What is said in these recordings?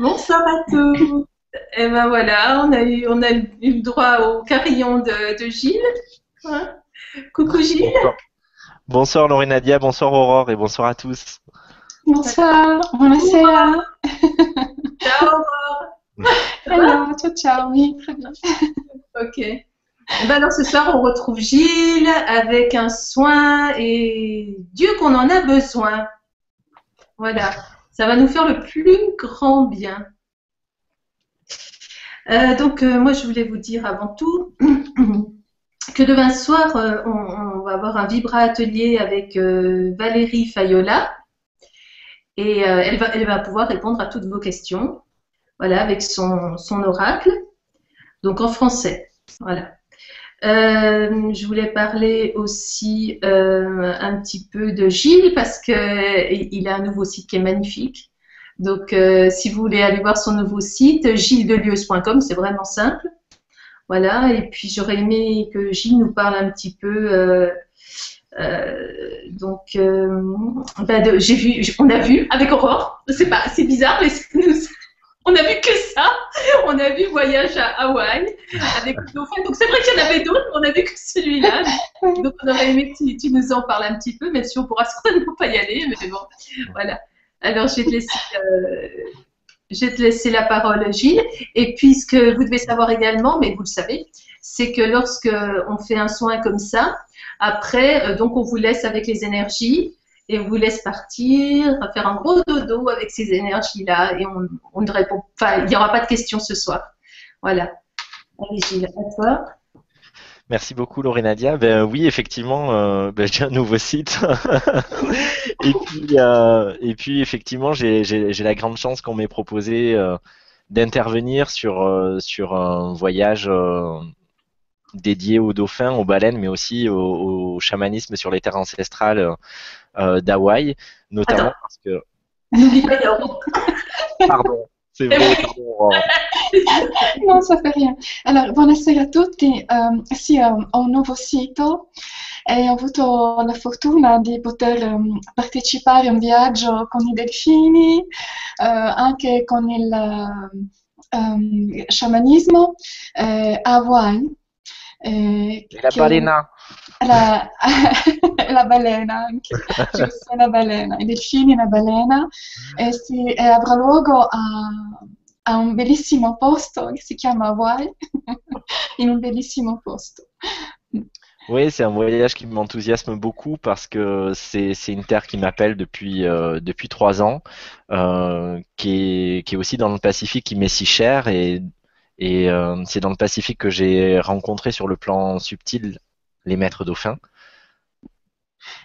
Bonsoir à tous Et ben voilà, on a eu, on a eu le droit au carillon de, de Gilles. Hein Coucou Gilles Bonsoir Laurie Nadia, bonsoir Aurore et bonsoir à tous. Bonsoir, buonasera. Ciao Aurore Hello, ciao ciao, oui, très bien. Ok. Eh ben alors ce soir, on retrouve Gilles avec un soin et Dieu qu'on en a besoin. Voilà, ça va nous faire le plus grand bien. Euh, donc euh, moi, je voulais vous dire avant tout que demain soir, euh, on, va avoir un vibra atelier avec Valérie Fayola et elle, va, elle va pouvoir répondre à toutes vos questions. Voilà, avec son, son oracle. Donc en français. Voilà. Euh, je voulais parler aussi euh, un petit peu de Gilles parce que il a un nouveau site qui est magnifique. Donc, euh, si vous voulez aller voir son nouveau site, gildelius.com, c'est vraiment simple. Voilà. Et puis, j'aurais aimé que Gilles nous parle un petit peu. donc, ben j'ai vu, on a vu avec Aurore. C'est pas, c'est bizarre, mais c'est nous, on a vu que ça. On a vu Voyage à Hawaï avec dauphin. Donc c'est vrai qu'il y en avait d'autres, on a vu que celui-là. Donc on aurait aimé que tu, nous en parles un petit peu, même si on pourra certainement pas y aller. Mais bon, voilà. Alors je vais te laisser, euh, je vais te laisser la parole, Gilles. Et puis ce que vous devez savoir également, mais vous le savez, c'est que lorsque on fait un soin comme ça, après, euh, donc on vous laisse avec les énergies et vous laisse partir, faire un gros dodo avec ces énergies-là et on, ne répond pas, il n'y aura pas de questions ce soir. Voilà. Merci beaucoup Laurie Nadia. Ben oui, effectivement, euh, ben, j'ai un nouveau site. et puis, euh, et puis effectivement, j'ai la grande chance qu'on m'ait proposé euh, d'intervenir sur euh, un voyage euh, dédié aux dauphins, aux baleines, mais aussi au, au chamanisme sur les terres ancestrales euh, d'Hawaï, notamment Attends. parce que N'oublie pas, pardon, c'est vrai, pardon. Non, ça fait rien. Allora, buonasera a tutti. Ehm, sì, ehm, ho un nuovo sito e ho avuto la fortuna di poter ehm, partecipare a un viaggio con i delfini, eh, anche con il ehm, sciamanismo eh, a Hawaii. eh, Et la che- balena. La, la balena anche, giusto, la balena, i delfini la balena, e, si, e avrà luogo a, a un bellissimo posto che si chiama Hawaii, in un bellissimo posto. Oui, c'est un voyage qui m'enthousiasme beaucoup parce que c'est c'est une terre qui m'appelle depuis euh, depuis trois ans, euh, qui est qui est aussi dans le Pacifique, qui m'est si cher et et euh, c'est dans le Pacifique que j'ai rencontré sur le plan subtil les maîtres dauphins.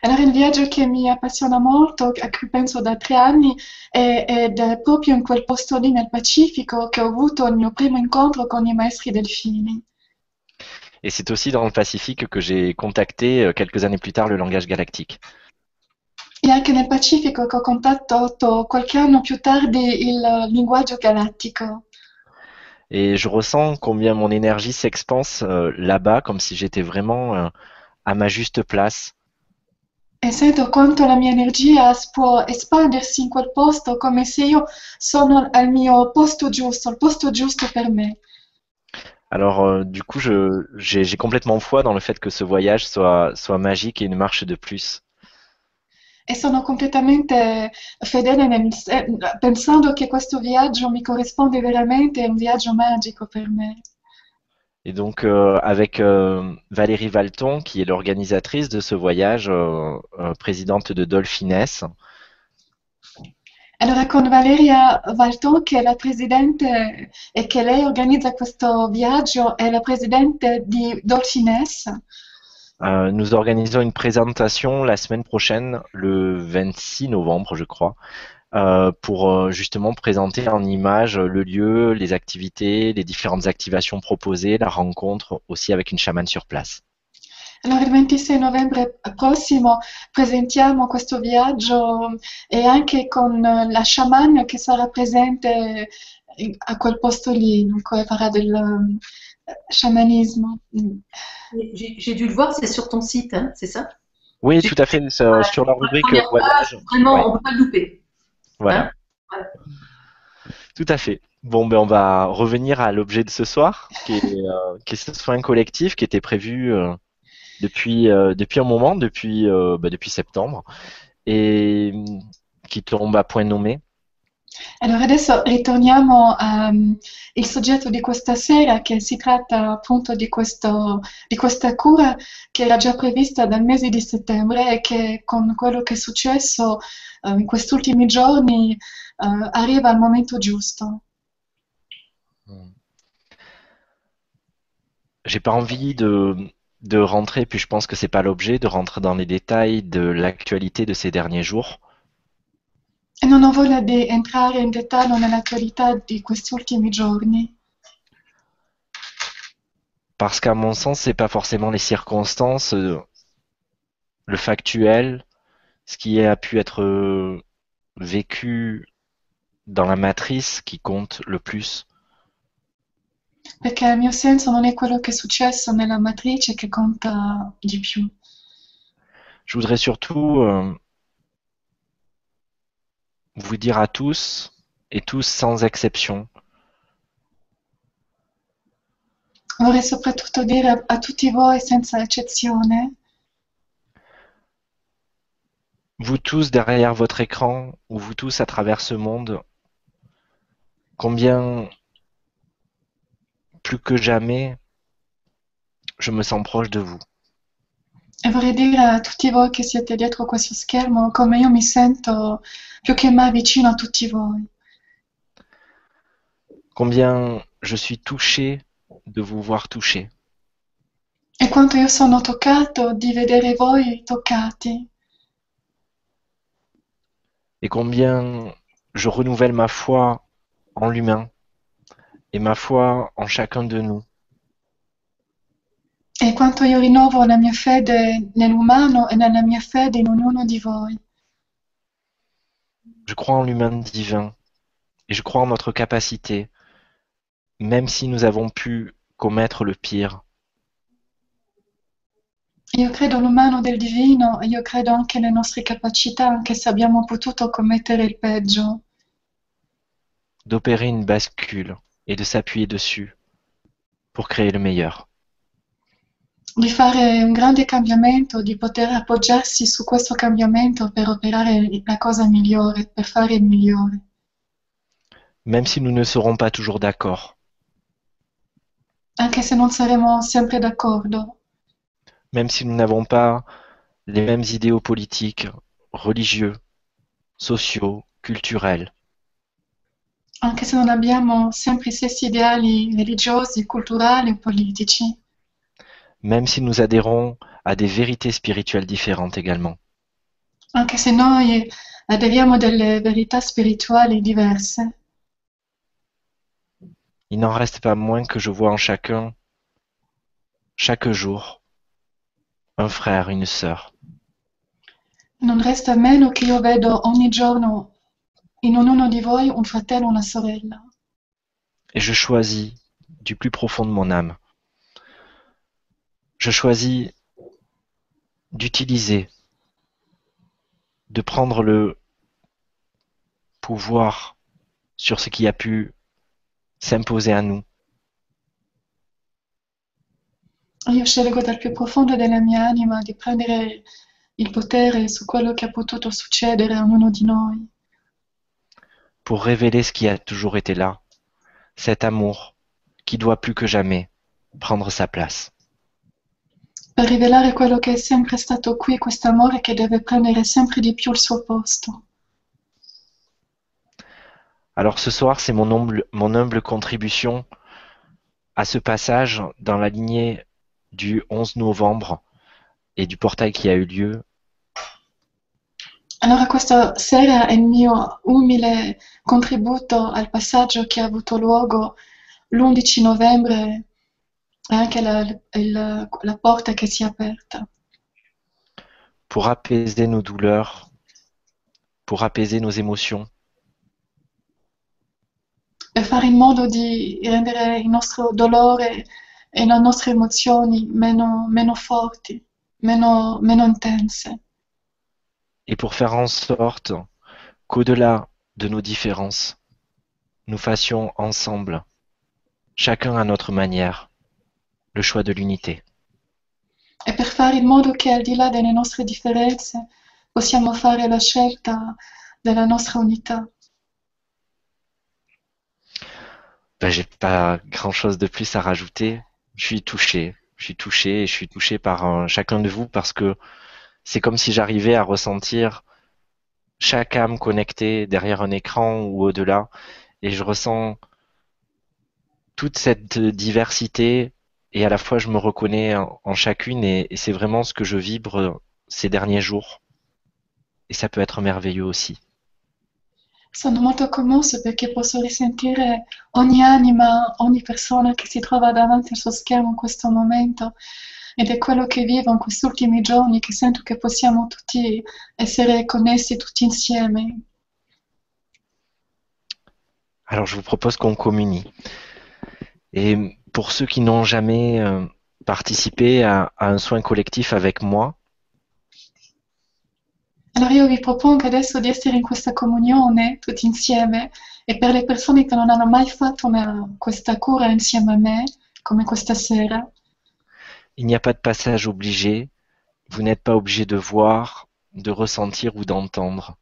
Allora il viaggio che mi appassiona molto, a cui penso da tre anni, è- è proprio in quel posto lì nel Pacifico che ho avuto il mio primo incontro con i maestri delfini. Et c'est aussi dans le Pacifique que j'ai contacté euh, quelques années plus tard le langage galactique. E anche nel Pacifico che ho contattato qualche anno più tardi il linguaggio galattico. Et je ressens combien mon énergie s'expanse euh, là-bas, comme si j'étais vraiment euh, à ma juste place. E sento quanto la mia energia può espandersi in quel posto come se io sono al mio posto giusto, al posto giusto per me. Alors, euh, du coup, j'ai complètement foi dans le fait que ce voyage soit, soit magique et une marche de plus. E sono completamente fedele nel, pensando che questo viaggio mi corrisponde veramente, è un viaggio magico per me. Et donc, euh, avec euh, Valérie Valton, qui est l'organisatrice de ce voyage, euh, euh, présidente de Dolphines, Allora con Valeria Valton, che è la presidente e che lei organizza questo viaggio, è la presidente di Dolphines. Euh, nous organisons une présentation la semaine prochaine, le 26 novembre, je crois, euh, pour euh, justement présenter en images le lieu, les activités, les différentes activations proposées, la rencontre aussi avec une chamane sur place. Allora, il 26 novembre prossimo presentiamo questo viaggio e anche con la sciamana che sarà presente a quel posto lì, dunque farà del sciamanismo. Mm. J'ai dû le voir, c'est sur ton site, hein, c'est ça? Oui, tout à fait. sur- Voilà, sur la la rubrique page, Vraiment, Ouais. on ne peut pas le louper. Voilà. Hein? Voilà. Tout à fait. Bon, ben on va revenir à l'objet de ce soir, qui est, euh, qui est ce soin collectif qui était prévu euh, depuis, euh, depuis un moment, depuis, euh, bah, depuis septembre, et qui tombe à point nommé. Allora adesso ritorniamo al soggetto di questa sera che si tratta appunto di, questo, di questa cura che era già prevista dal mese di settembre e che con quello che è successo eh, in questi ultimi giorni eh, arriva al momento giusto. J'ai pas envie de, de rentrer, puis je pense que c'est pas l'objet, de rentrer dans les détails de l'actualité de ces derniers jours. E non ho voglia di entrare in dettaglio nell'attualità di questi ultimi giorni, Parce qu'à mon sens, c'est pas forcément les circonstances, euh, le factuel, ce qui a pu être euh, vécu dans la matrice qui compte le plus. perché il mio senso non è quello che è successo nella matrice che conta di più. Je voudrais surtout euh, vous dire à tous, et tous sans exception, Vorrei soprattutto dire a, a tutti voi, senza eccezione, vous tous derrière votre écran, ou vous tous à travers ce monde, combien plus que jamais je me sens proche de vous. E vorrei dire a tutti voi che siete dietro questo schermo come io mi sento più che mai vicino a tutti voi. Combien je suis touché de vous voir touché. E quanto io sono toccato di vedere voi toccati. Et combien je renouvelle ma foi en l'humain et ma foi en chacun de nous. E quanto io rinnovo la mia fede nell'umano e nella mia fede in ognuno di voi. Je crois en l'humain divin et je crois en notre capacité, même si nous avons pu commettre le pire, Io credo all'umano del divino e io credo anche alle nostre capacità, anche se abbiamo potuto commettere il peggio, d'opérer une bascule et de s'appuyer dessus pour créer le meilleur. Di fare un grande cambiamento, di poter appoggiarsi su questo cambiamento per operare la cosa migliore, per fare il migliore. Même si nous ne serons pas toujours d'accord, Anche se non saremo sempre d'accordo, même si nous n'avons pas les mêmes idéaux politiques, religieux, sociaux, culturels, anche se non abbiamo sempre gli stessi ideali religiosi, culturali o politici, même si nous adhérons à des vérités spirituelles différentes également. anche se noi aderiamo delle verità spirituali diverse. Il n'en reste pas moins que je vois en chacun, chaque jour, un frère, une sœur, Non resta meno che io vedo ogni giorno in ognuno di voi un fratello una sorella. et je choisis du plus profond de mon âme. Je choisis d'utiliser, de prendre le pouvoir sur ce qui a pu s'imposer à nous, Io scelgo dal più profondo della mia anima di prendere il potere su quello che è potuto succedere a ognuno di noi, pour révéler ce qui a toujours été là, cet amour qui doit plus que jamais prendre sa place. Per rivelare quello che è sempre stato qui, questo amore che deve prendere sempre di più il suo posto. Alors ce soir, c'est mon humble, mon humble contribution à ce passage dans la lignée du 11 novembre et du portail qui a eu lieu. Allora questa sera è il mio umile contributo al passaggio che ha avuto luogo l'11 novembre e anche la, il- la porta che si è aperta. pour apaiser nos douleurs, pour apaiser nos émotions, per fare in modo di rendere il nostro dolore e le nostre emozioni meno, meno forti. meno, meno intense. Et pour faire en sorte qu'au-delà de nos différences, nous fassions ensemble, chacun à notre manière, le choix de l'unité. E per fare in modo che al di là delle nostre differenze possiamo fare la scelta della nostra unità. Ben, j'ai pas grand chose de plus à rajouter. Je suis touché. Je suis touché et je suis touché par euh, chacun de vous parce que c'est comme si j'arrivais à ressentir chaque âme connectée derrière un écran ou au-delà et je ressens toute cette diversité et à la fois je me reconnais en, en chacune et, et c'est vraiment ce que je vibre ces derniers jours. Et ça peut être merveilleux aussi. Sono molto commosso perché posso risentire ogni anima, ogni persona che si trova davanti al suo schermo in questo momento ed è quello che vivo in questi ultimi giorni che sento che possiamo tutti essere connessi tutti insieme. Alors je vous propose qu'on communie. Et pour ceux qui n'ont jamais euh, participé à, à un soin collectif avec moi, Allora io vi propongo adesso di essere in questa comunione tutti insieme e per le persone che non hanno mai fatto una- questa cura insieme a me, come questa sera, il n'y a pas de passage obligé. Vous n'êtes pas obligé de voir, de ressentir ou d'entendre.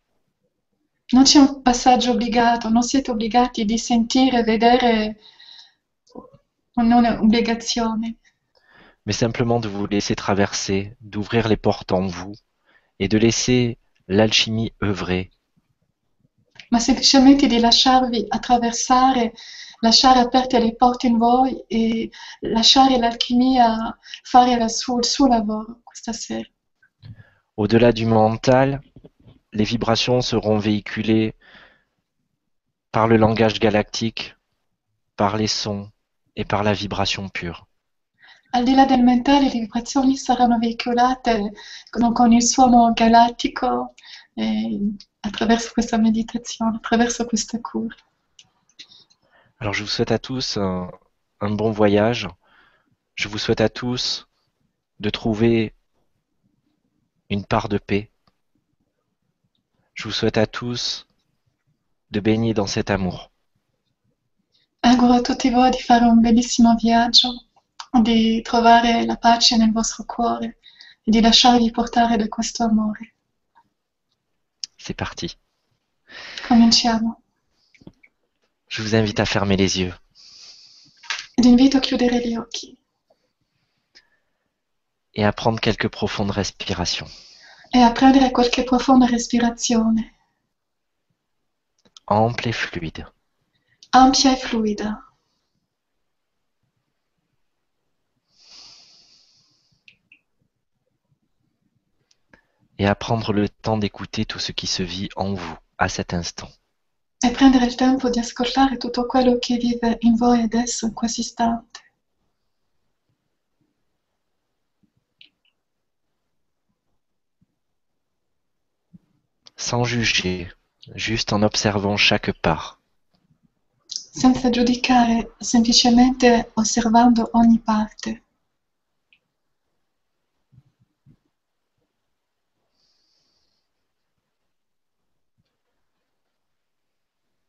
non c'è un passaggio obbligato, non siete obbligati di sentire, vedere, non è obbligazione, mais simplement de vous laisser traverser, d'ouvrir les portes en vous et de laisser l'alchimie œuvrer. ma semplicemente di lasciarvi attraversare, lasciare aperte le porte in voi e lasciare l'alchimia fare la suo- il suo lavoro questa sera. Au-delà du mental, les vibrations seront véhiculées par le langage galactique, par les sons et par la vibration pure. Al di là del mentale, le vibrazioni saranno veicolate con, il suono galattico e attraverso questa meditazione, attraverso questa cura. Alors je vous souhaite à tous un, un bon voyage. Je vous souhaite à tous de trouver une part de paix. Je vous souhaite à tous de baigner dans cet amour. Auguro a tutti voi di fare un bellissimo viaggio, di trovare la pace nel vostro cuore e di lasciarvi portare da questo amore. C'est parti. Cominciamo. Je vous invite à fermer les yeux. Vi invito a chiudere gli occhi et à prendre quelques profondes respirations. e a prendere qualche profonda respirazione, Ample et fluide. Ampia e fluida. Et à prendre le temps d'écouter tout ce qui se vit en vous à cet instant. E prendere il tempo di ascoltare tutto quello che vive in voi adesso, in questo istante. Sans juger, juste en observant chaque part. Senza giudicare, semplicemente osservando ogni parte.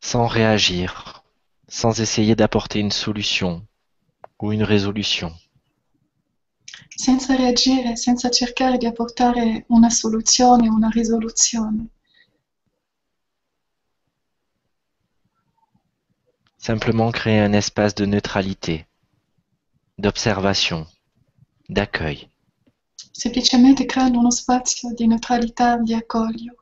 Sans réagir, sans essayer d'apporter une solution ou une résolution. senza reagire, senza cercare di apportare una soluzione, una risoluzione, Simplement créer un espace de neutralité, d'observation, d'accueil. semplicemente creando uno spazio di neutralità di accoglio.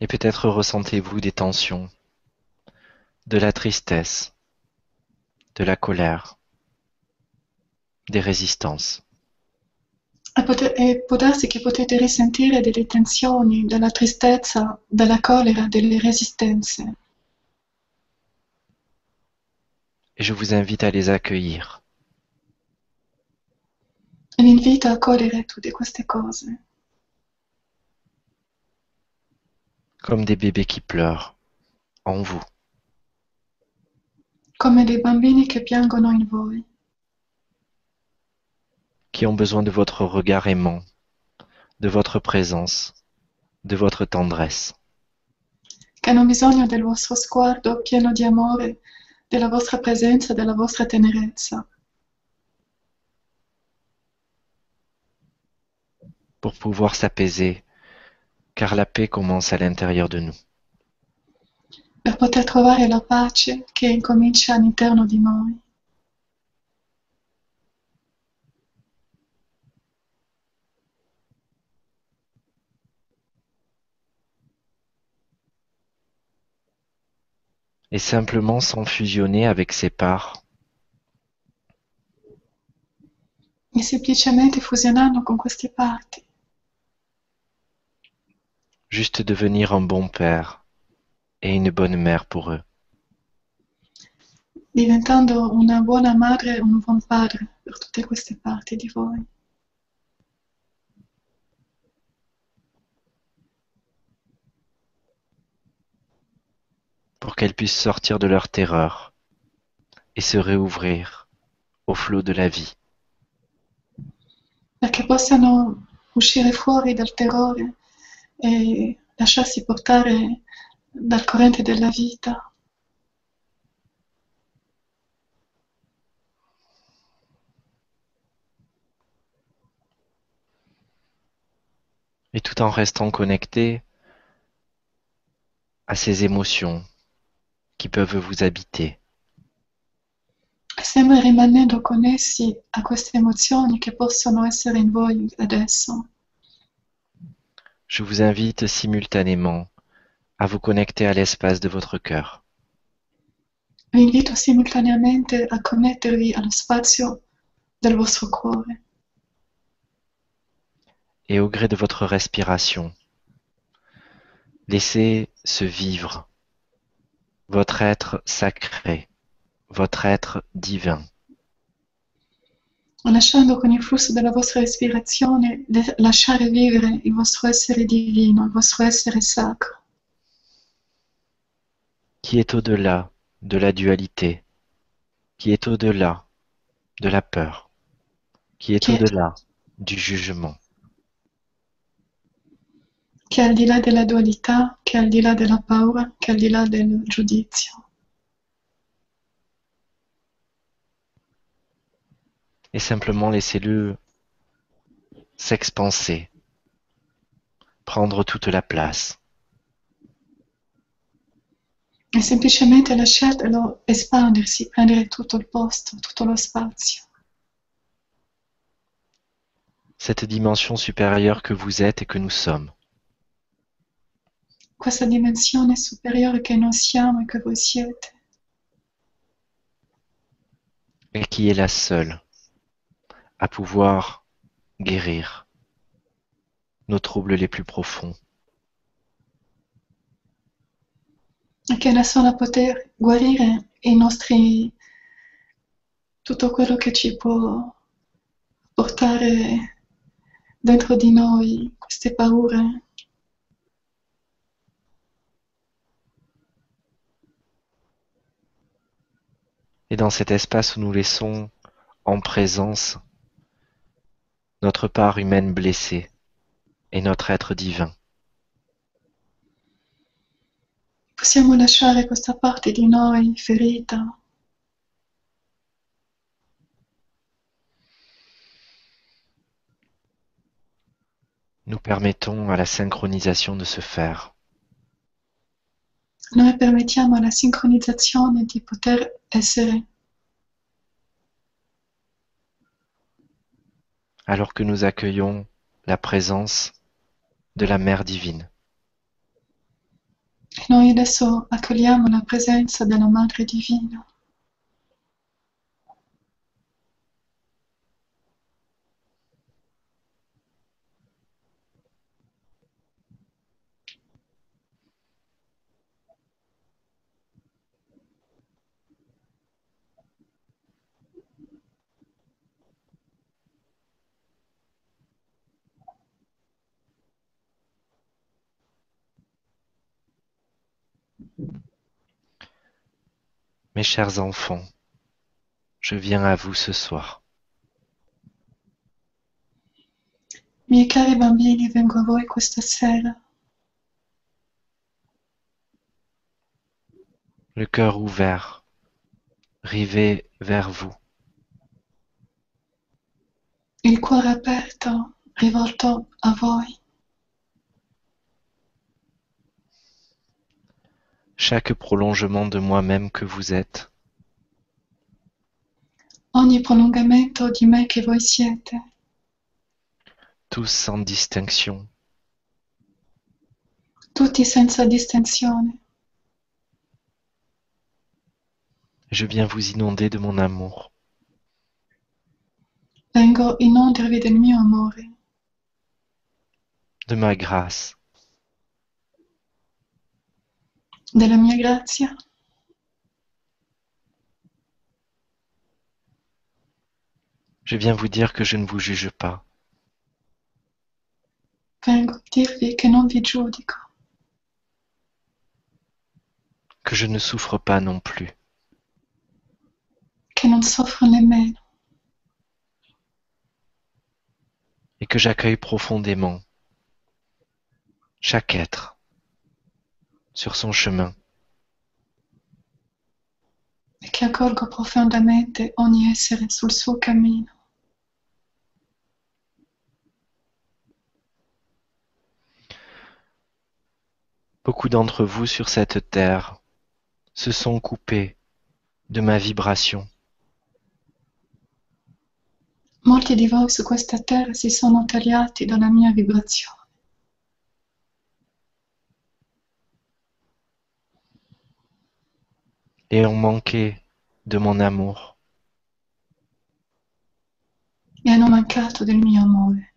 Et peut-être ressentez-vous des tensions, de la tristesse, de la colère, des résistances. E, pote- e può darsi che potete risentire delle tensioni, della tristezza, della collera, delle resistenze. Et je vous invite à les accueillir, vi invito a cogliere tutte queste cose, comme des bébés qui pleurent, en vous. come dei bambini che piangono in voi, qui ont besoin de votre regard aimant, de votre présence, de votre tendresse. che hanno bisogno del vostro sguardo pieno di amore, della vostra presenza, della vostra tenerezza, pour pouvoir s'apaiser, car la paix commence à l'intérieur de nous. per poter trovare la pace che incomincia all'interno di noi. Et simplement sans fusionner avec ses parts, E semplicemente fusionando con queste parti, juste devenir un bon père et une bonne mère pour eux. diventando una buona madre e un buon padre per tutte queste parti di voi. Pour qu'elles puissent sortir de leur terreur et se réouvrir au flot de la vie. perché possano uscire fuori dal terrore e lasciarsi portare dal corrente della vita Et tout en restant connectés à ces émotions qui peuvent vous habiter. sempre rimanendo connessi a queste emozioni che possono essere in voi adesso. Je vous invite simultanément à vous connecter à l'espace de votre cœur. Vi invito simultaneamente a connettervi allo spazio del vostro cuore et au gré de votre respiration, laissez se vivre votre être sacré, votre être divin. lasciando con il flusso della vostra respirazione de- lasciare vivere il vostro essere divino, il vostro essere sacro, qui est au-delà de la dualité, qui est au-delà de la peur, qui est Qui est- au-delà du jugement. Che al di là della dualità, che al di là della paura, che al di là del giudizio? Et simplement laissez-le s'expanser, prendre toute la place. E semplicemente lasciatelo espandersi, prendere tutto il posto, tutto lo spazio. Cette dimension supérieure que vous êtes et que nous sommes. Questa dimensione superiore che noi siamo e che voi siete, et qui est la seule à pouvoir guérir nos troubles les plus profonds? e che è la sola a poter guarire i nostri tutto quello che ci può portare dentro di noi queste paure Et dans cet espace où nous laissons en présence notre part humaine blessée et notre être divin. possiamo lasciare questa parte di noi ferita Nous permettons à la synchronisation de se faire. Noi permettiamo alla sincronizzazione di poter essere alors que nous accueillons la présence de la Mère divine. noi adesso accogliamo la presenza della Madre Divina Mes chers enfants, je viens à vous ce soir. Miei cari bambini, vengo a voi questa sera, le cœur ouvert, rivé vers vous. il cuore aperto, rivolto a voi. Chaque prolongement de moi-même que vous êtes, Ogni prolungamento di me che voi siete, tous sans distinction, tutti senza distinzione. je viens vous inonder de mon amour. Vengo inondervi del mio amore, de ma grâce, della mia grazia. je viens vous dire que je ne vous juge pas, Vengo a dirvi che non vi giudico, que je ne souffre pas non plus, che non soffro nemmeno, et que j'accueille profondément chaque être sur son chemin, e che accolgo profondamente ogni essere sul suo cammino. Beaucoup d'entre vous sur cette terre se sont coupés de ma vibration, Molti di voi su questa terra si sono tagliati dalla mia vibrazione et ont manqué de mon amour. e hanno mancato del mio amore.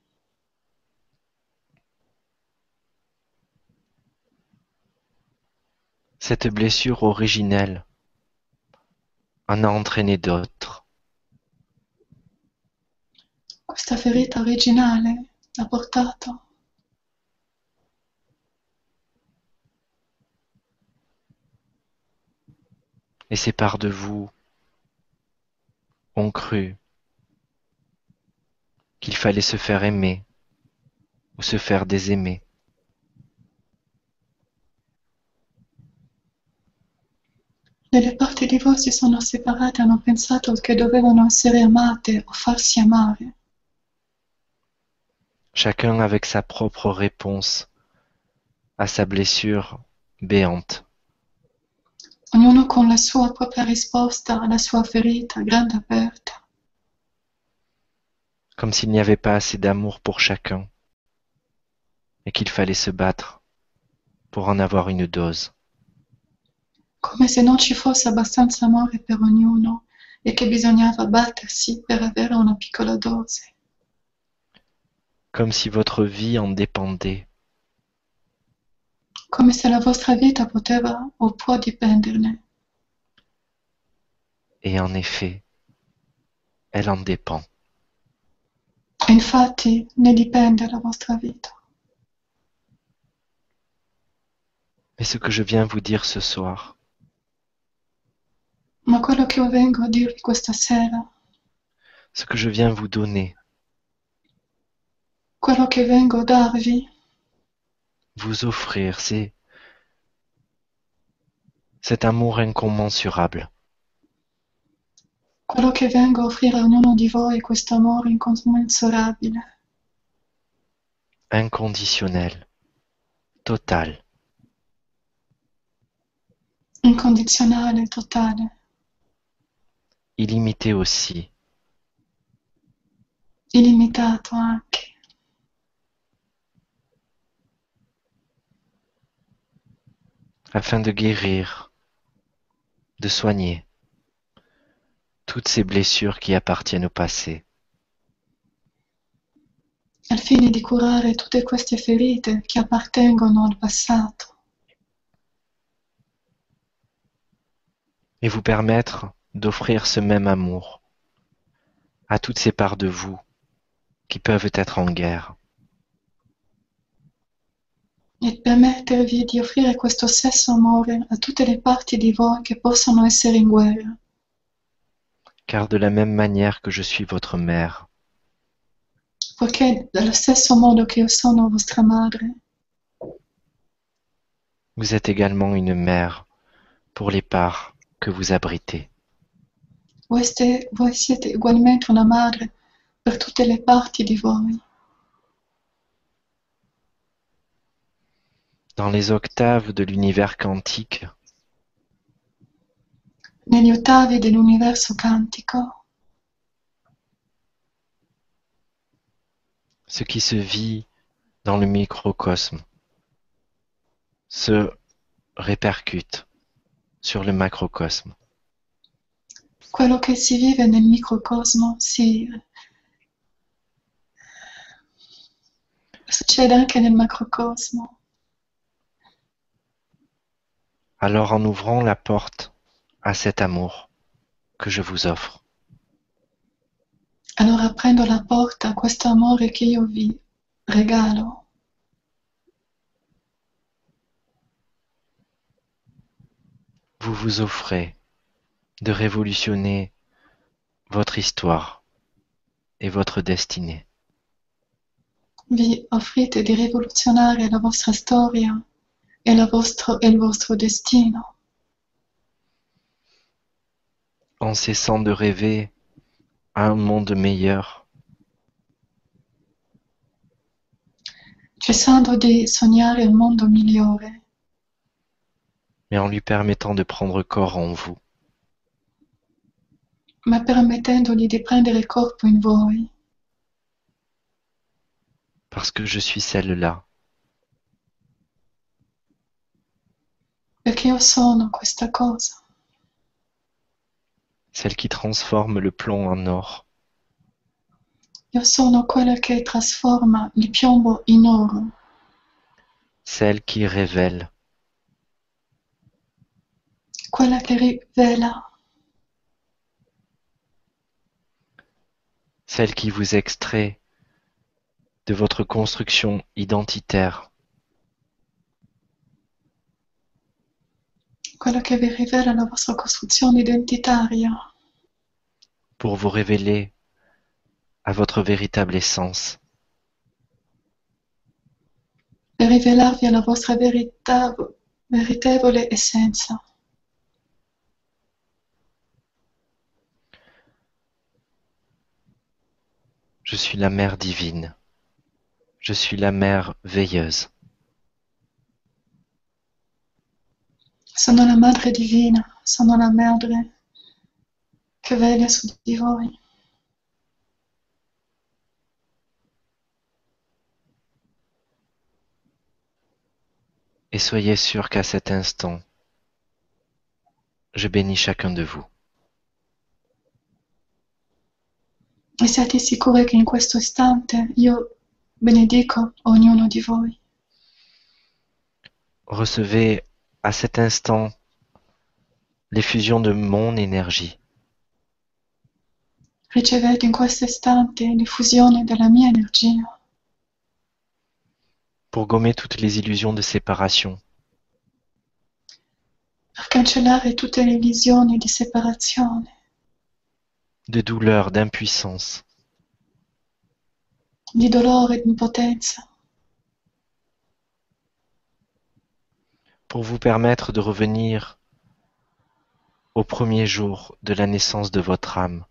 Cette blessure originelle en a entraîné d'autres. Questa ferita originale ha portato Et ces parts de vous ont cru qu'il fallait se faire aimer ou se faire désaimer. delle parti di voi si sono separate e hanno pensato che dovevano essere amate o farsi amare, Chacun avec sa propre réponse à sa blessure béante. Ognuno con la sua propria risposta alla sua ferita grande aperta, comme s'il n'y avait pas assez d'amour pour chacun et qu'il fallait se battre pour en avoir une dose. come se non ci fosse abbastanza amore per ognuno e che bisognava battersi per avere una piccola dose, comme si votre vie en dépendait. Come se la vostra vita poteva o può dipenderne. Et en effet, elle en dépend. Infatti ne dipende la vostra vita. Mais ce que je viens vous dire ce soir, Ma quello che io vengo a dirvi questa sera, ce que je viens vous donner, quello che vengo a darvi, vous offrir, c'est cet amour incommensurable, quello che vengo a offrire a ognuno di voi è questo amore incommensurabile, inconditionnel, total, incondizionale, totale, illimité aussi, illimitato anche, afin de guérir, de soigner toutes ces blessures qui appartiennent au passé. al fine di curare tutte queste ferite che appartengono al passato et vous permettre d'offrir ce même amour à toutes ces parts de vous qui peuvent être en guerre. E permettervi di offrire questo stesso amore a tutte le parti di voi che possono essere in guerra, car de la même manière que je suis votre mère, poiché dallo stesso modo che io sono vostra madre, vous êtes également une mère pour les parts que vous abritez. voi, ste- voi siete ugualmente una madre per tutte le parti di voi. Dans les octaves de l'univers quantique, Negli ottavi dell'universo cantico, ce qui se vit dans le microcosme se répercute sur le macrocosme. quello che si vive nel microcosmo si succede anche nel macrocosmo. Alors en ouvrant la porte à cet amour que je vous offre, Allora aprendo la porta a questo amore che io vi regalo, vous vous offrez de révolutionner votre histoire et votre destinée. vi offrite di rivoluzionare la vostra storia la vostro- il vostro destino, en cessant de rêver à un monde meilleur, cessando di sognare un mondo migliore, mais en lui permettant de prendre corps en vous. ma permettendogli di prendere corpo in voi, Parce que je suis celle-là, perché io sono questa cosa, celle qui transforme le plomb en or, io sono quella che trasforma il piombo in oro, celle qui révèle, quella che rivela, celle qui vous extrait de votre construction identitaire, quella che vi rivela la vostra costruzione identitaria. Pour vous révéler à votre véritable essence, per rivelarvi alla vostra verità, veritevole essenza. je suis la mère divine, je suis la mère veilleuse, Sono la madre divina, sono la madre che veglia su di voi. et soyez sûr qu'à cet instant, je bénis chacun de vous. E siate sicuri che in questo istante io benedico ognuno di voi. Recevez à cet instant l'effusion de mon énergie. Ricevete in questo istante l'infusione della mia energia. Pour gommer toutes les illusions de séparation, per cancellare tutte le visioni di separazione, de douleur, d'impuissance, di dolore e di impotenza, pour vous permettre de revenir au premier jour de la naissance de votre âme,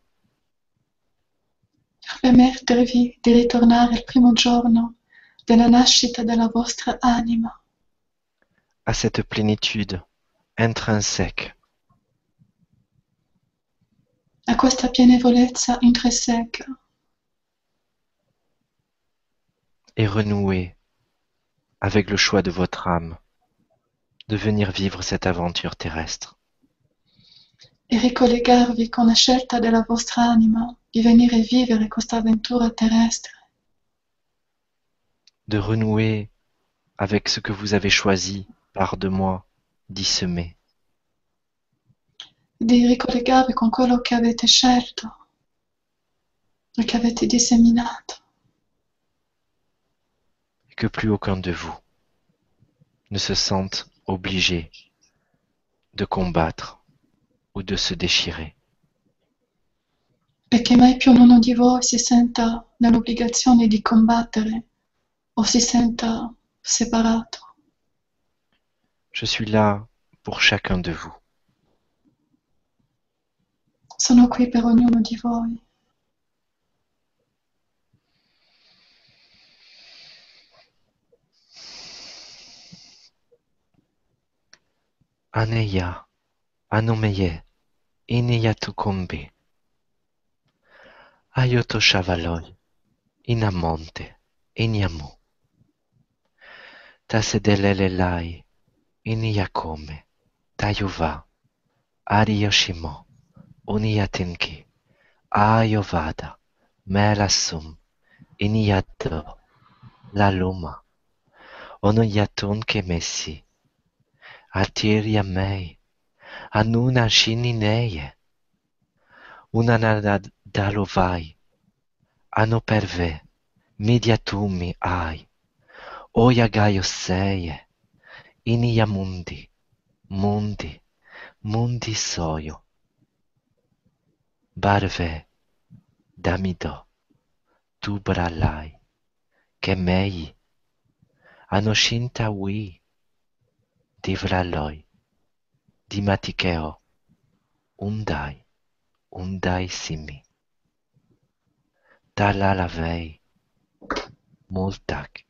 per permettervi di ritornare al primo giorno della nascita della vostra anima, à cette plénitude intrinsèque, a questa pianevolezza intrinseca. Et renouer avec le choix de votre âme de venir vivre cette aventure terrestre. e ricollegarvi con la scelta della vostra anima di venire vivere questa avventura terrestre, de renouer avec ce que vous avez choisi par de moi d'y semer, di ricollegarvi con quello che avete scelto e che avete disseminato, et que plus aucun de vous ne se sentent obligés de combattre o de se déchirer. Perché mai più uno di voi si senta nell'obbligazione di combattere o si senta separato? Je suis là pour chacun de vous. Sono qui per ognuno di voi. Aneya, anomeye, ineyatukombe. Ayoto shavaloi, inamonte, inyamu. Tasedelelelai, iniyakome, tayuva, ariyoshimo, uniyatinki, ayovada, melasum, iniyato, laluma, onoyatunke messi. Altiria mei, anuna shinineye, unanadalovai, anoperve, mediatumi ai, oia gaioseie, inia mundi, mundi, mundi soio. Barve, damido, tu bralai, che mei, anoshinta wi, divlaloi, dimatikeo, undai, undai simi. Talalavei, multak,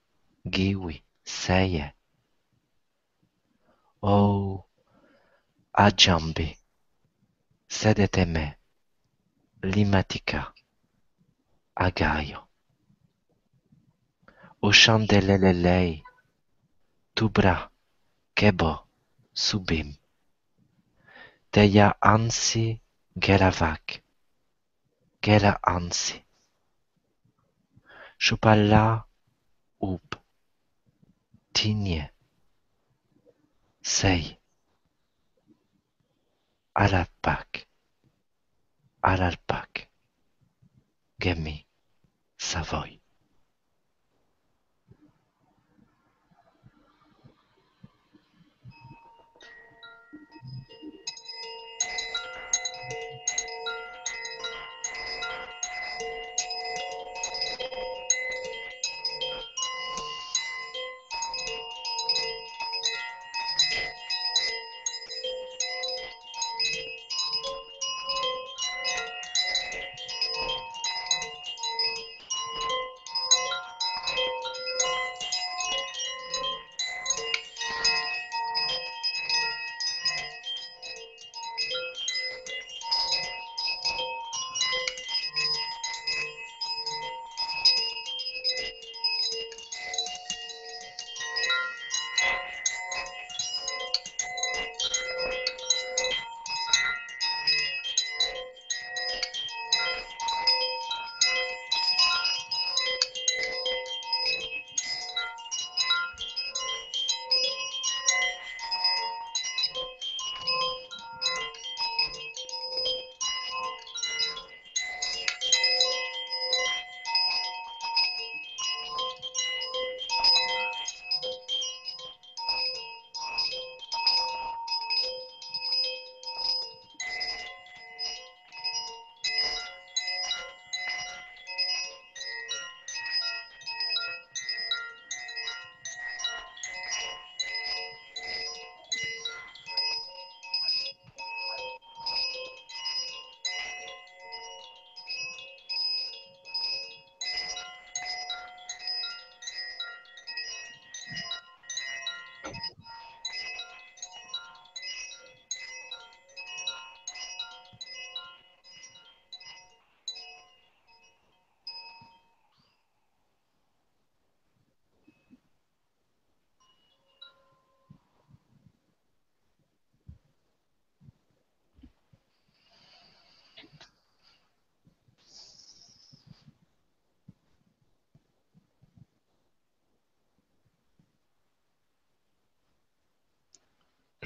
giwi, seie. O ajambi, sedete me, limatika, agaio. O chandelelelei, tubra, kebo, subim. Teia ansi geravak, gera ansi. Chupala up, tinye, sei. Alalpak, alalpak, gemi, savoy.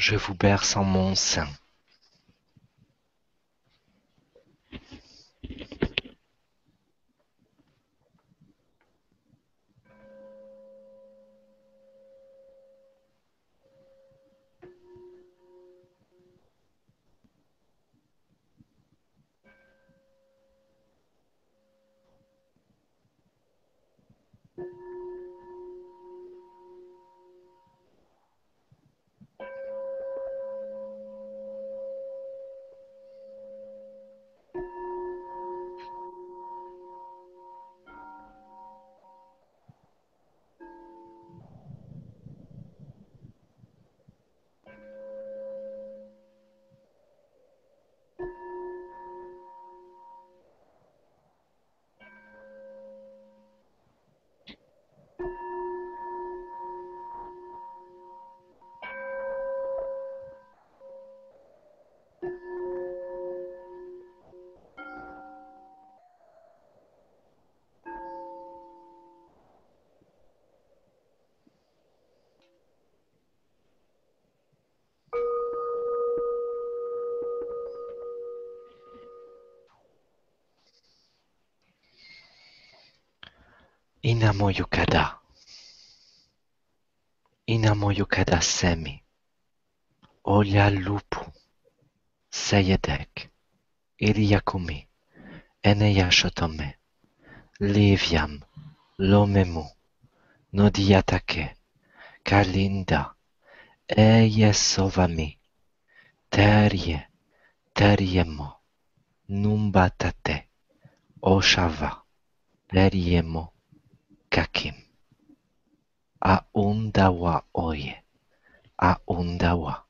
Je vous berce en mon sein. Inamo yukada. Inamo yukada semi. Olya lupu. Seyedek. Iriakumi. Eneya shotome. Liviam. Lomemu. Nodiatake. Kalinda. Eyesovami. Terje. Teriemo. Numbatate. Oshava. Periemo kakim. A undawa oye. A undawa.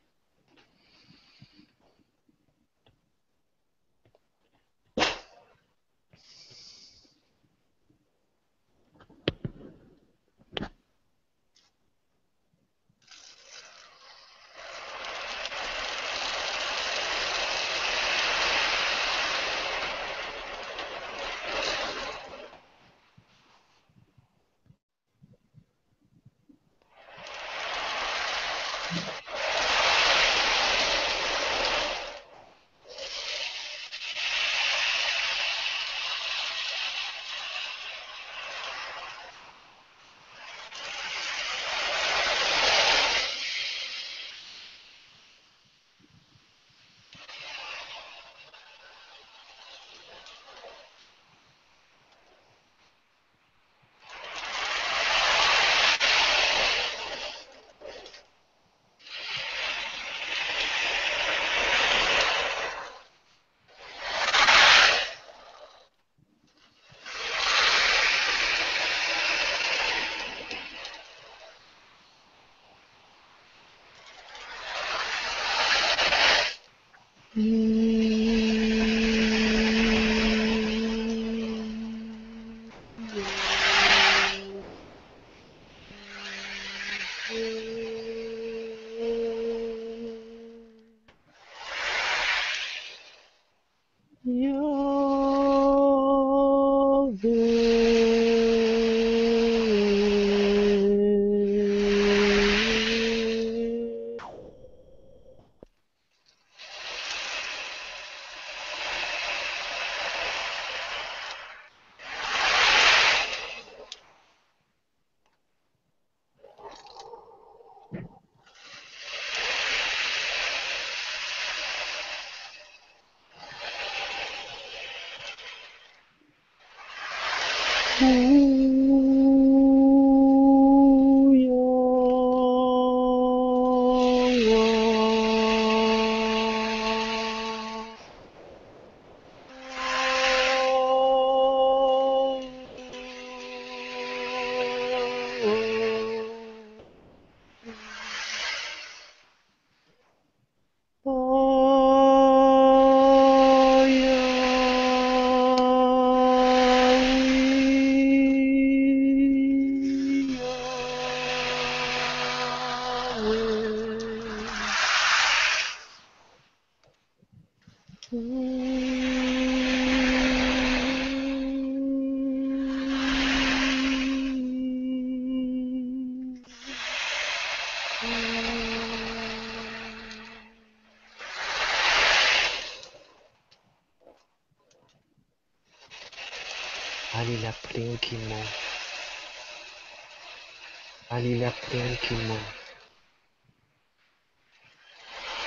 Pinkman.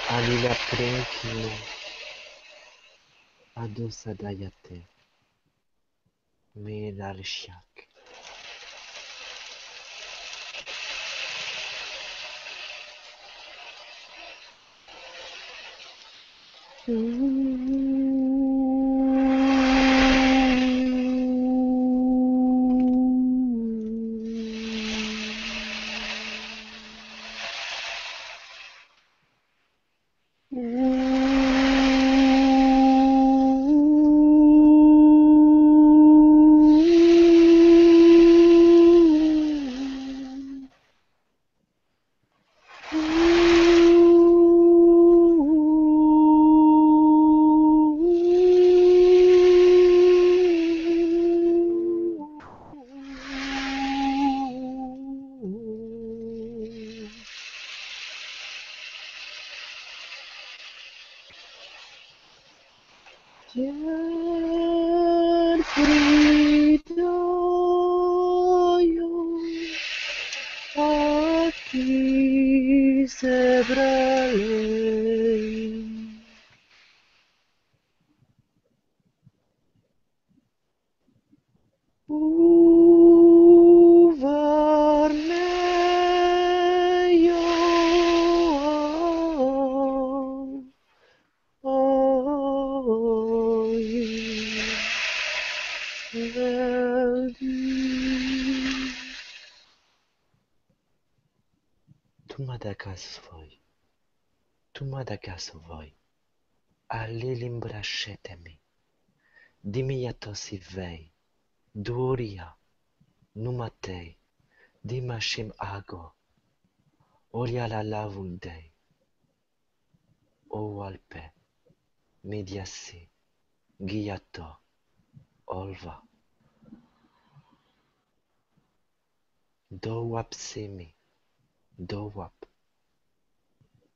A Lilia Pinkman. A Dusa Dayate. Mirarshak. Mm-hmm. Tu Madagascar voi, ali limbrascetemi, dimiatosi vei, duria, numatei, dimashim ago, olia la lavundei, o alpe, mediasi, giato, olva, do wapsimi, Dowap.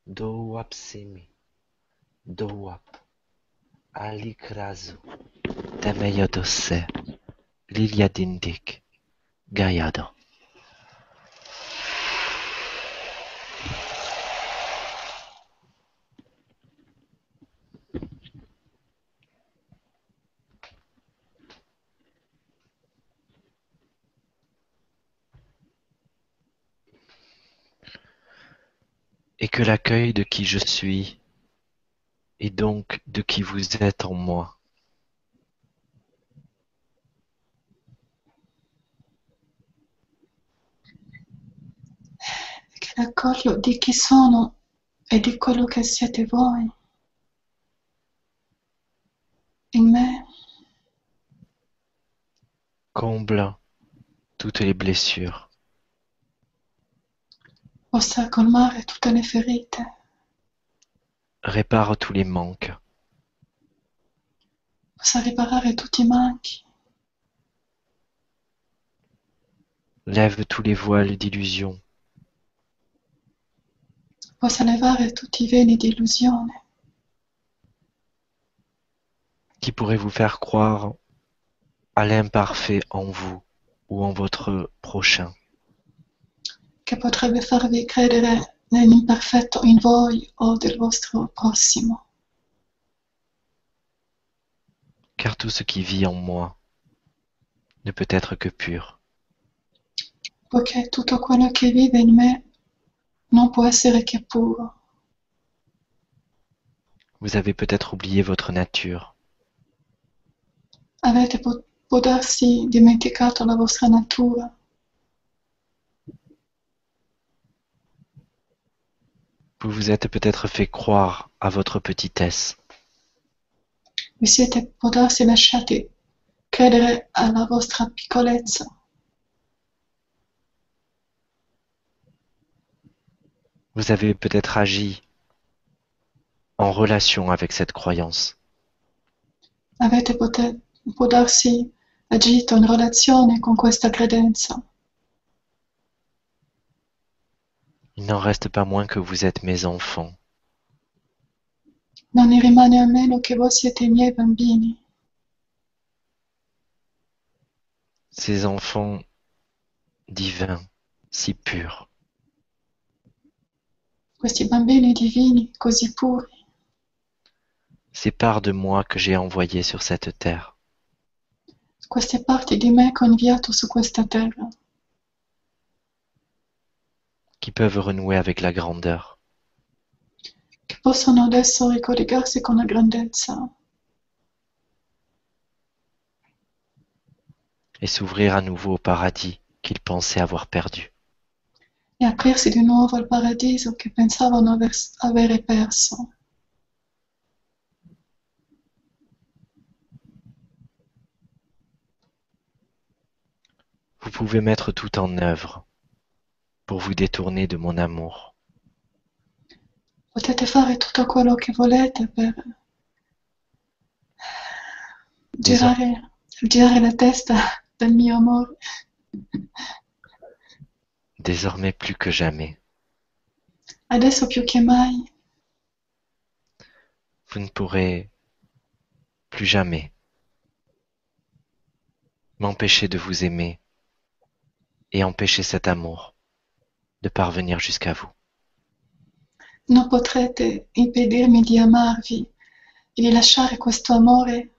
Dowapsimi. Dowap. Alikrazu. Temeyodose. Liliadindik. Gayado. Et que l'accueil de qui je suis, et donc de qui vous êtes en moi, che l'accordo di chi sono e di quello che siete voi in me comble toutes les blessures, possa colmare tutte le ferite, répare tous les manques, possa riparare tutti i manchi, lève tous les voiles d'illusion, possa levare tutti i veli di illusione qui pourrait vous faire croire à l'imparfait en vous ou en votre prochain? Che potrebbe farvi credere nell'imperfetto in voi o del vostro prossimo, car tout ce qui vit en moi ne peut être que pur. poiché tutto quello che vive in me non può essere che puro. Vous avez peut-être oublié votre nature, Avete po- può darsi dimenticato la vostra natura, vous vous êtes peut-être fait croire à votre petitesse, vi siete può darsi lasciati credere alla vostra piccolezza, vous avez peut-être agi en relation avec cette croyance. avete pote- può darsi agito in relazione con questa credenza. Il n'en reste pas moins que vous êtes mes enfants, Non ne rimane a meno che voi siete miei bambini, ces enfants divins, si purs, questi bambini divini così puri, ces parts de moi que j'ai envoyées sur cette terre. queste parti di me che ho inviato su questa terra, qui peuvent renouer avec la grandeur, che possono adesso ricollegarsi con la grandezza et s'ouvrir à nouveau au paradis qu'ils pensaient avoir perdu. e aprirsi di nuovo al paradiso che pensavano aver- avere perso. Vous pouvez mettre tout en œuvre pour vous détourner de mon amour, Potete fare tutto quello che volete per girare, girare la testa del mio amore. désormais plus que jamais. Adesso più che mai Vous ne pourrez plus jamais m'empêcher de vous aimer et empêcher cet amour de parvenir jusqu'à vous. non potrete impedirmi di amarvi e di lasciare questo amore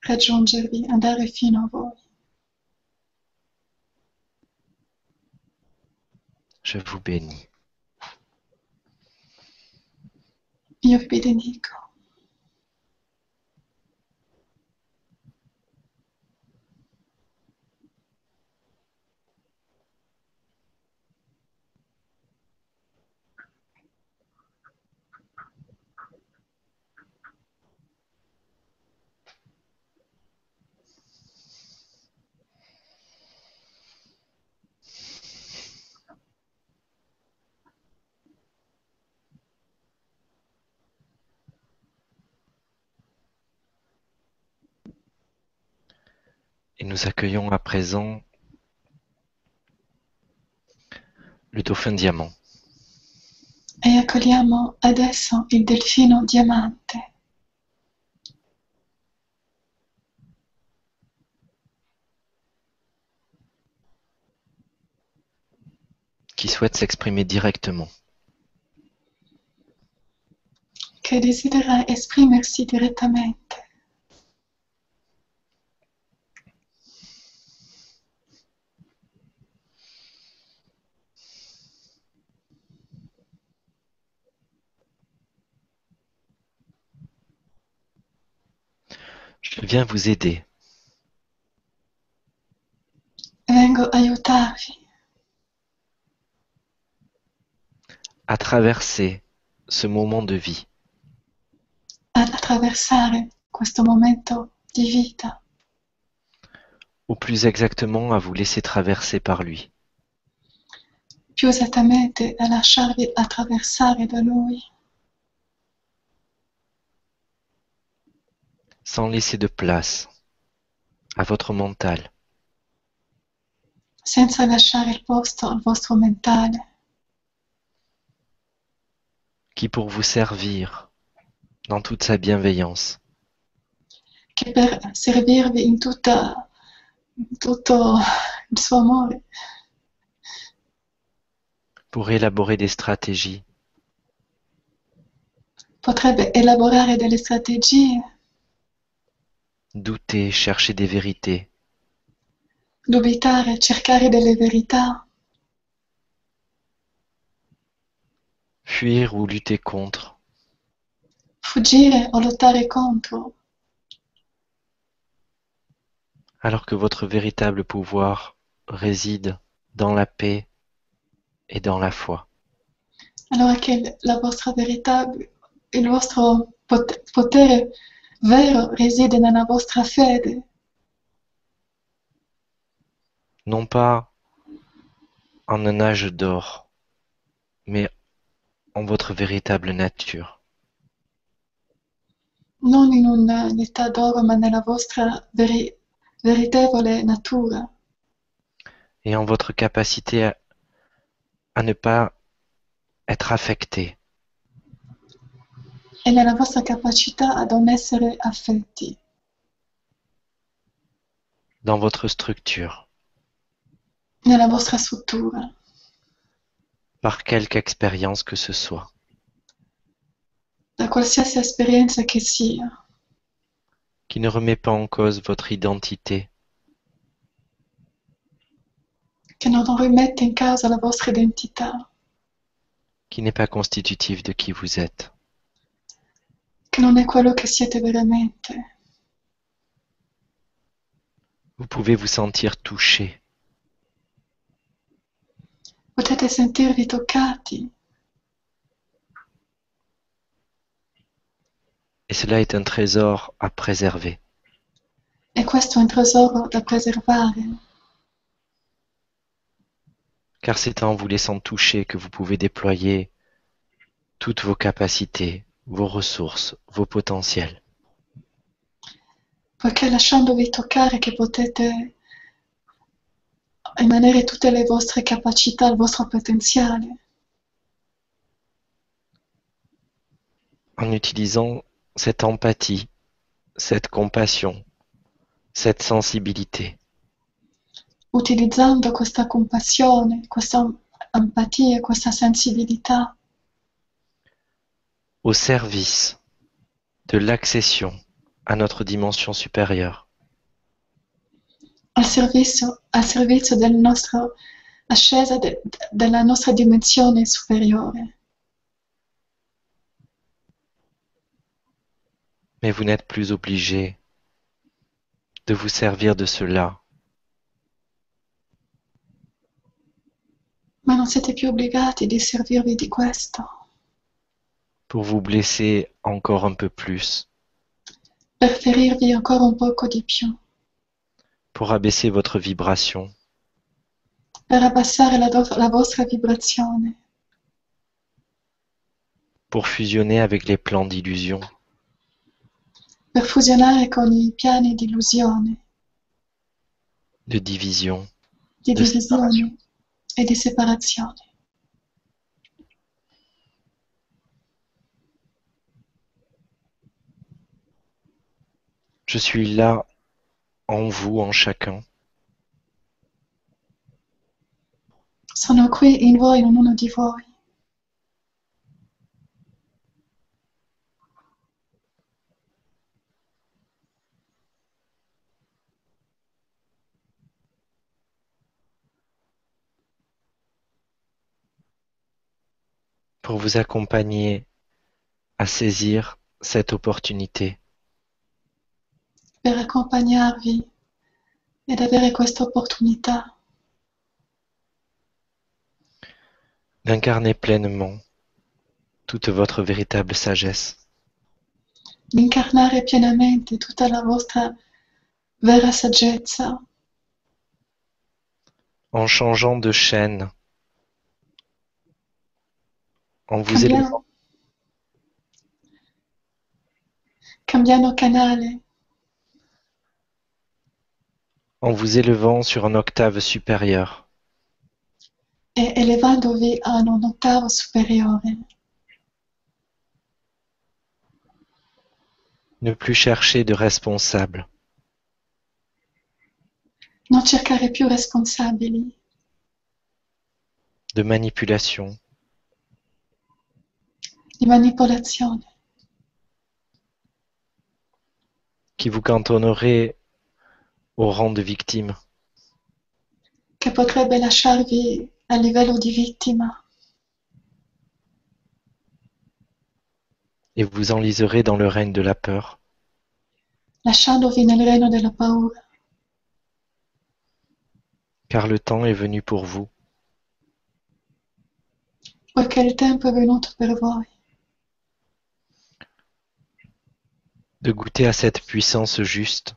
raggiungervi, andare fino a voi. Je vous bénis. Io vi benedico. Et nous accueillons à présent le dauphin diamant. E accogliamo adesso il delfino diamante qui souhaite s'exprimer directement. che desidera esprimersi direttamente. Je viens vous aider. Vengo aiutarvi. À traverser ce moment de vie. Ad attraversare questo momento di vita, ou plus exactement à vous laisser traverser par lui. più esattamente a lasciarvi attraversare da lui, sans laisser de place à votre mental, senza lasciare il posto al vostro mentale, qui pour vous servir dans toute sa bienveillance. Che per servirvi in tutta, tutto il suo amore, pour élaborer des stratégies. Potrebbe elaborare delle strategie, douter, chercher des vérités, dubitare, cercare delle verità, fuir ou lutter contre, fuggire o lottare contro, alors que votre véritable pouvoir réside dans la paix et dans la foi. allora che la vostra verità, il vostro pot- potere vero risiede nella vostra fede, Non pas en un âge d'or, mais en votre véritable nature. non in un'età d'oro, ma nella vostra veri- veritevole natura. Et en votre capacité à, à ne pas être affecté, e nella vostra capacità ad non essere affetti dans votre structure, nella vostra struttura, par quelque expérience que ce soit. da qualsiasi esperienza che sia, qui ne remet pas en cause votre identité, che non rimette in causa la vostra identità, qui n'est pas constitutif de qui vous êtes. Che non è quello che siete veramente. Vous pouvez vous sentir touché, Potete sentirvi toccati et cela est un trésor à préserver. e questo è un tesoro da preservare, Car c'est en vous laissant toucher que vous pouvez déployer toutes vos capacités, vos ressources, vos potentiels. perché lasciandovi toccare che potete emanare tutte le vostre capacità, il vostro potenziale, En utilisant cette empathie, cette compassion, cette sensibilité, utilizzando questa compassione, questa empatia, questa sensibilità, au service de l'accession à notre dimension supérieure. al servizio, al servizio del nostro ascesa de- della nostra dimensione superiore. Mais vous n'êtes plus obligé de vous servir de cela Ma non siete più obbligati di servirvi di questo pour vous blesser encore un peu plus, per ferirvi ancora un poco di più, pour abaisser votre vibration, per abbassare la, la vostra vibrazione, pour fusionner avec les plans d'illusion, per fusionare con i piani di illusione, de division, di Di divisione e di separazione. Je suis là en vous, en chacun, Sono qui in voi, in ognuno di voi, pour vous accompagner à saisir cette opportunité per accompagnarvi ed avere questa opportunità. D'incarner pleinement toute votre véritable sagesse, di incarnare pienamente tutta la vostra vera saggezza, en changeant de chaîne, en vous élevant, cambiando canale, en vous élevant sur un octave supérieur, e elevandovi a un ottavo superiore. ne plus chercher de responsable, Non cercare più responsabili, de manipulation, di manipolazione, qui vous cantonnerait au rang de victime, che potrebbe lasciarvi a livello di vittima et vous enliserez dans le règne de la peur, lasciandovi nel regno della paura, car le temps est venu pour vous. Poiché il tempo è venuto per voi de goûter à cette puissance juste,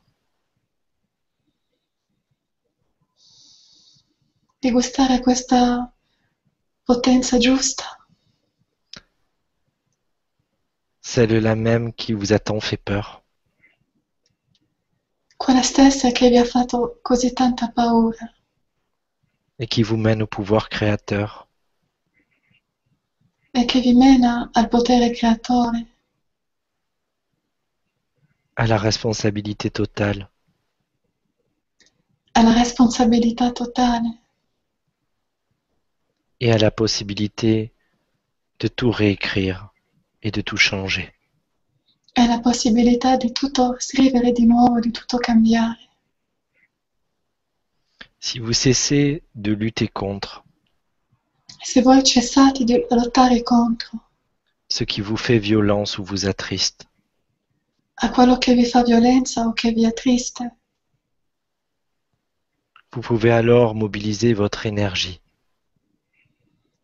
di gustare questa potenza giusta, celle-là même qui vous a tant fait peur, quella stessa che vi ha fatto così tanta paura. Et qui vous mène au pouvoir créateur, e che vi mena al potere creatore, à la responsabilité totale, alla responsabilità totale et à la possibilité de tout réécrire et de tout changer. e la possibilità di tutto scrivere di nuovo, di tutto cambiare. Si vous cessez de lutter contre Se voi cessate di lottare contro ce qui vous fait violence ou vous attriste, a quello che vi fa violenza o che vi è triste, vous pouvez alors mobiliser votre énergie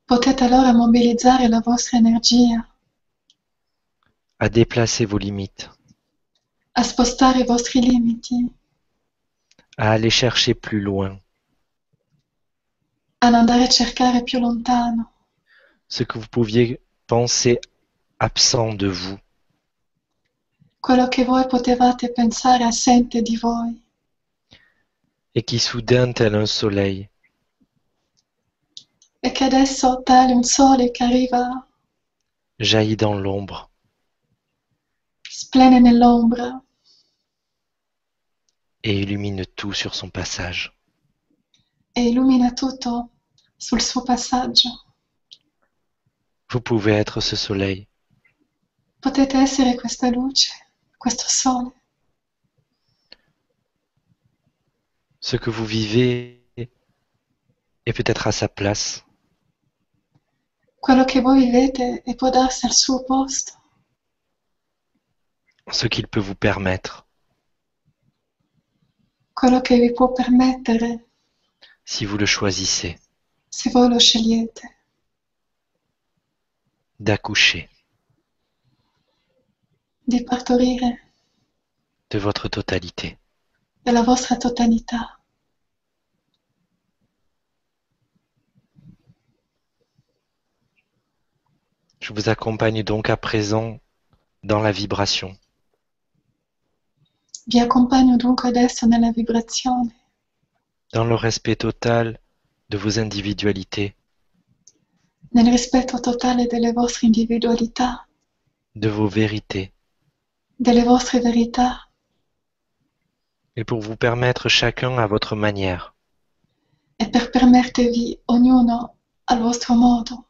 potete allora mobilizzare la vostra energia à déplacer vos limites, a spostare i vostri limiti, à aller chercher plus loin. Ad andare a cercare più lontano ce que vous pouviez penser absent de vous, quello che voi potevate pensare assente di voi et qui soudain, tel un soleil, e che adesso tale un sole che arriva, jaillit dans l'ombre splende nell'ombra et illumine tout sur son passage. e illumina tutto sul suo passaggio. Vous pouvez être ce soleil potete essere questa luce, questo sole. Ce que vous vivez est peut-être à sa place. Quello che voi vivete e può darsi al suo posto, ce qu'il peut vous permettre. Quello che vi può permettere. Si vous le choisissez. Se voi lo scegliete, d'accoucher. Di partorire. De votre totalité. della vostra totalità. Je vous accompagne donc à présent dans la vibration. Vi accompagno dunque adesso nella vibrazione, dans le respect total de vos individualités, nel rispetto totale delle vostre individualità, de vos vérités, delle vostre verità, et pour vous permettre chacun à votre manière. E per permettervi ognuno al vostro modo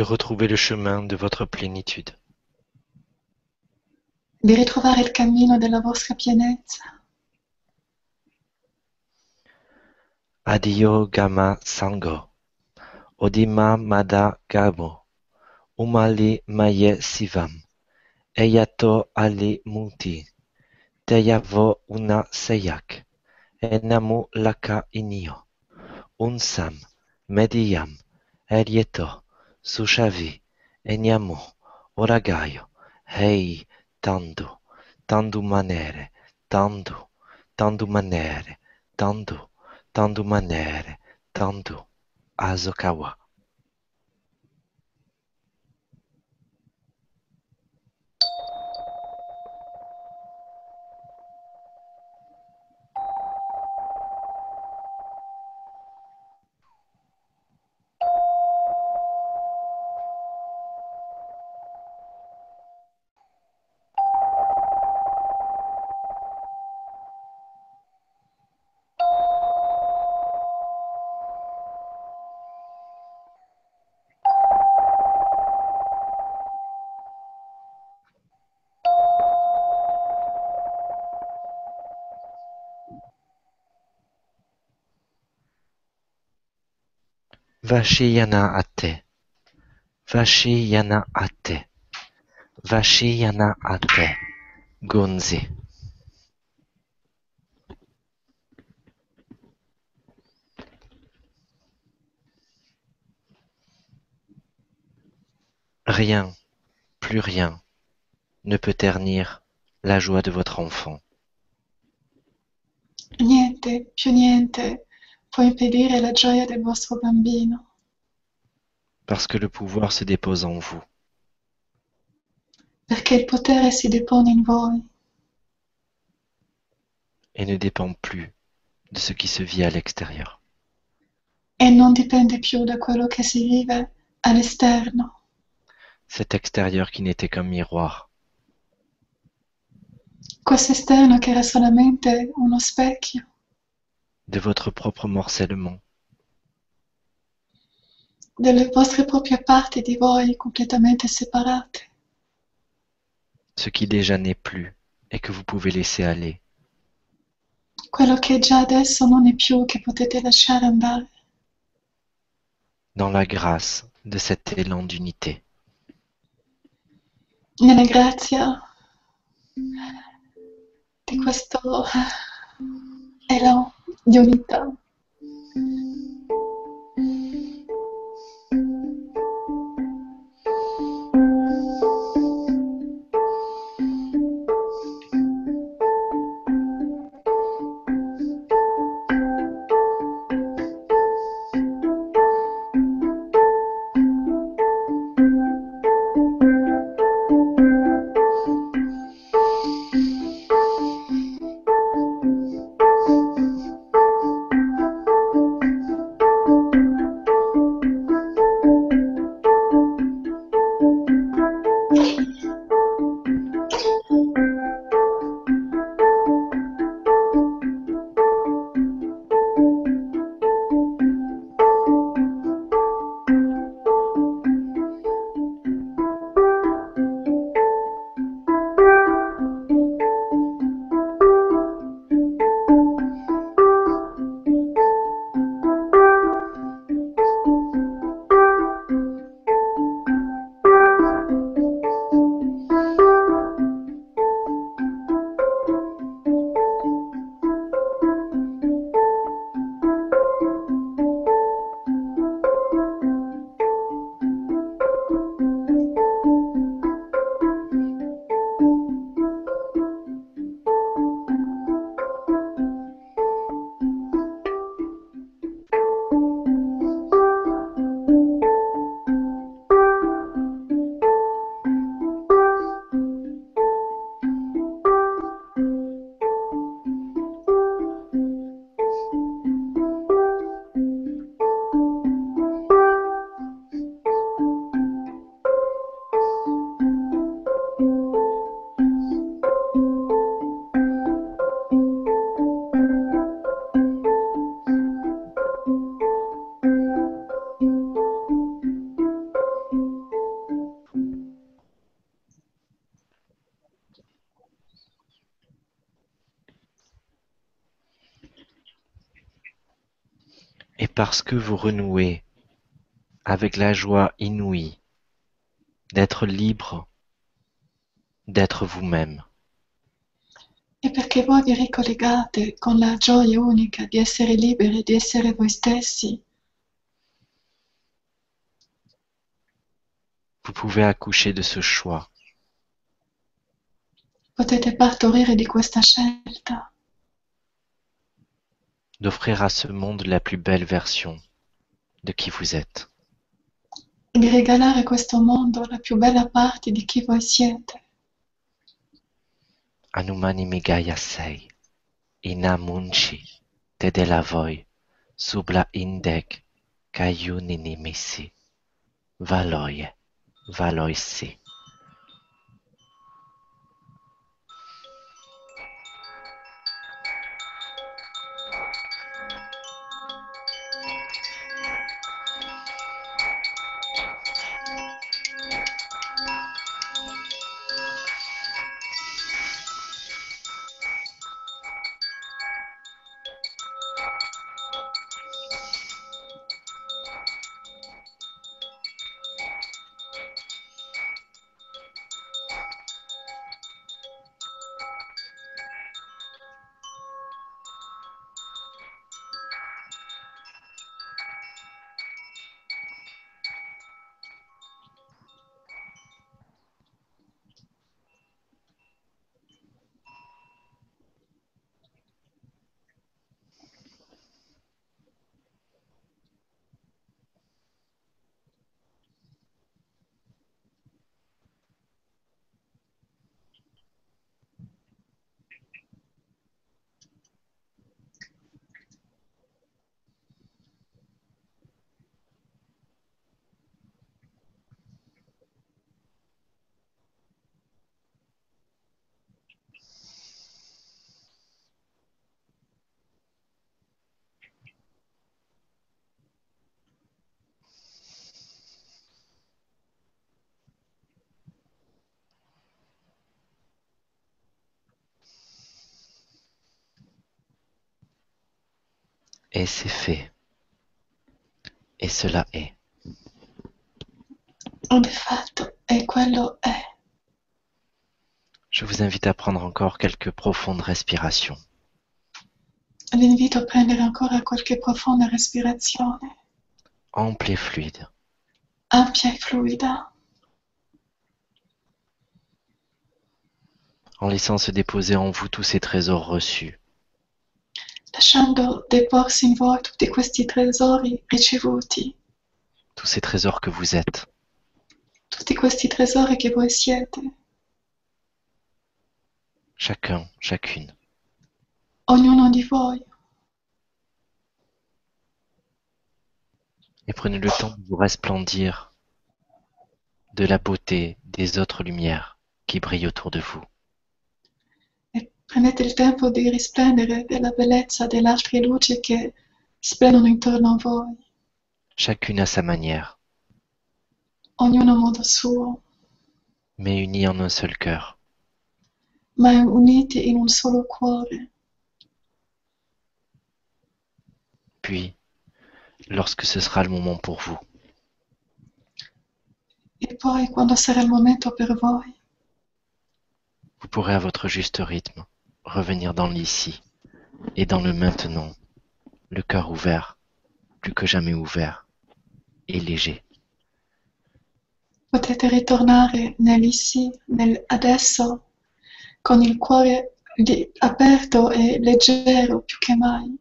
de retrouver le chemin de votre plénitude. di ritrovare il cammino della vostra pienezza. Adio Gama Sango, Odima Mada Gabo, Umali Maye Sivam, Eyato Ali Muti, Teyavo Una Seyak, Enamu Laka Inio, Unsam, Mediyam, Elieto, Suchavi, Enyamu, Oragaio, Rei, Tando, Tando Manere, Tando, Tando Manere, Tando, Tando Manere, Tando, Azokawa, Ate. Vashiyana Ate. Gonzi. Rien, plus rien, ne peut ternir la joie de votre enfant. Niente, niente può impedire la gioia del vostro bambino, parce que le pouvoir se dépose en vous. perché il potere si depone in voi. Et ne dépend plus de ce qui se vit à l'extérieur. e non dipende più da quello che si vive all'esterno, Cet extérieur qui n'était qu'un miroir, questo esterno che era solamente uno specchio de votre propre morcellement, delle vostre proprie parti di voi completamente separate, ce qui déjà n'est plus et que vous pouvez laisser aller. quello che già adesso non è più che potete lasciare andare dans la grâce de cet élan d'unité. nella grazia di questo elan di unità. Parce que vous renouez avec la joie inouïe d'être libre, d'être vous-même. E perché voi vi ricollegate con la gioia unica di essere liberi, di essere voi stessi, Vous pouvez accoucher de ce choix. Potete partorire di questa scelta, d'offrir à ce monde la plus belle version de qui vous êtes. di regalare a questo mondo la più bella parte di chi voi siete. Anumani Megaya sei, inamunchi te de la voi, subla indek, kayu ninimisi, valoye, valoisi. Et c'est fait. Et cela est. È fatto, e quello è. Je vous invite à prendre encore quelques profondes respirations. Vi invito a prendere ancora qualche profonda respirazione, ample et fluide. ampia e fluida, en laissant se déposer en vous tous ces trésors reçus, lasciando deporsi in voi tutti questi tesori ricevuti, tous ces trésors que vous êtes, tutti questi tesori che voi siete, chacun, chacune. ognuno di voi. Et prenez le temps de vous resplendir de la beauté des autres lumières qui brillent autour de vous. Prendete il tempo di risplendere della bellezza delle altre luci che splendono intorno a voi, Chacune à sa manière, ognuno a modo suo, mais unies en un seul cœur. ma uniti in un solo cuore. Puis, lorsque ce sera le moment pour vous, E poi, quando sarà il momento per voi, vous pourrez à votre juste rythme revenir dans l'ici et dans le maintenant, le cœur ouvert, plus que jamais ouvert et léger. potete ritornare nell'issi, nel adesso, con il cuore aperto e leggero più che mai.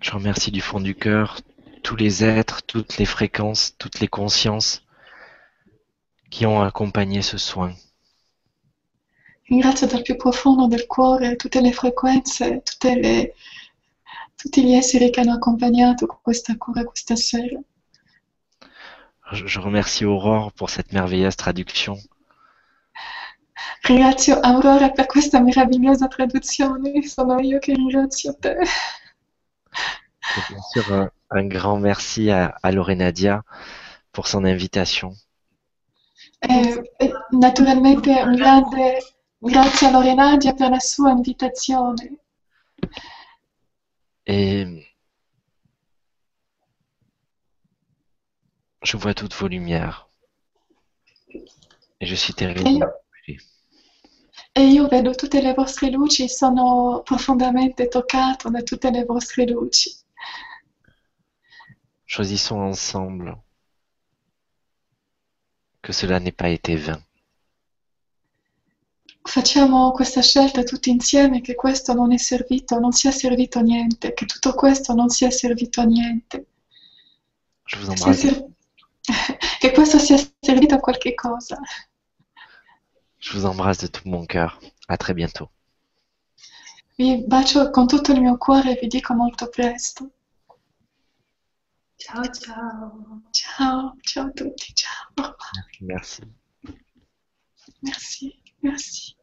Je remercie du fond du cœur tous les êtres, toutes les fréquences, toutes les consciences qui ont accompagné ce soin. Ringrazio dal più profondo del cuore tutte le frequenze, tutte le- tutti gli esseri che hanno accompagnato questa cura questa sera. Je je remercie Aurore pour cette merveilleuse traduction. Ringrazio Aurora per questa meravigliosa traduzione, sono io che ringrazio te. Et bien sûr, un, un grand merci à, à Lorenadia pour son invitation. E, e naturalmente un grande grazie a Lorenadia per la sua invitazione. Et je vois toutes vos lumières. E je suis terribile. E io vedo tutte le vostre luci sono profondamente toccato da tutte le vostre luci. Choisissons ensemble que cela n'ait pas été vain. Facciamo questa scelta tutti insieme che questo non è servito, non sia servito a niente, che tutto questo non sia servito a niente. Ser- che questo sia servito a qualche cosa. Je vous embrasse de tout mon cœur. À très bientôt. Vi bacio con tutto il mio cuore e vi dico molto presto. Ciao, ciao. Ciao, ciao a tutti, ciao. Merci. Merci, merci.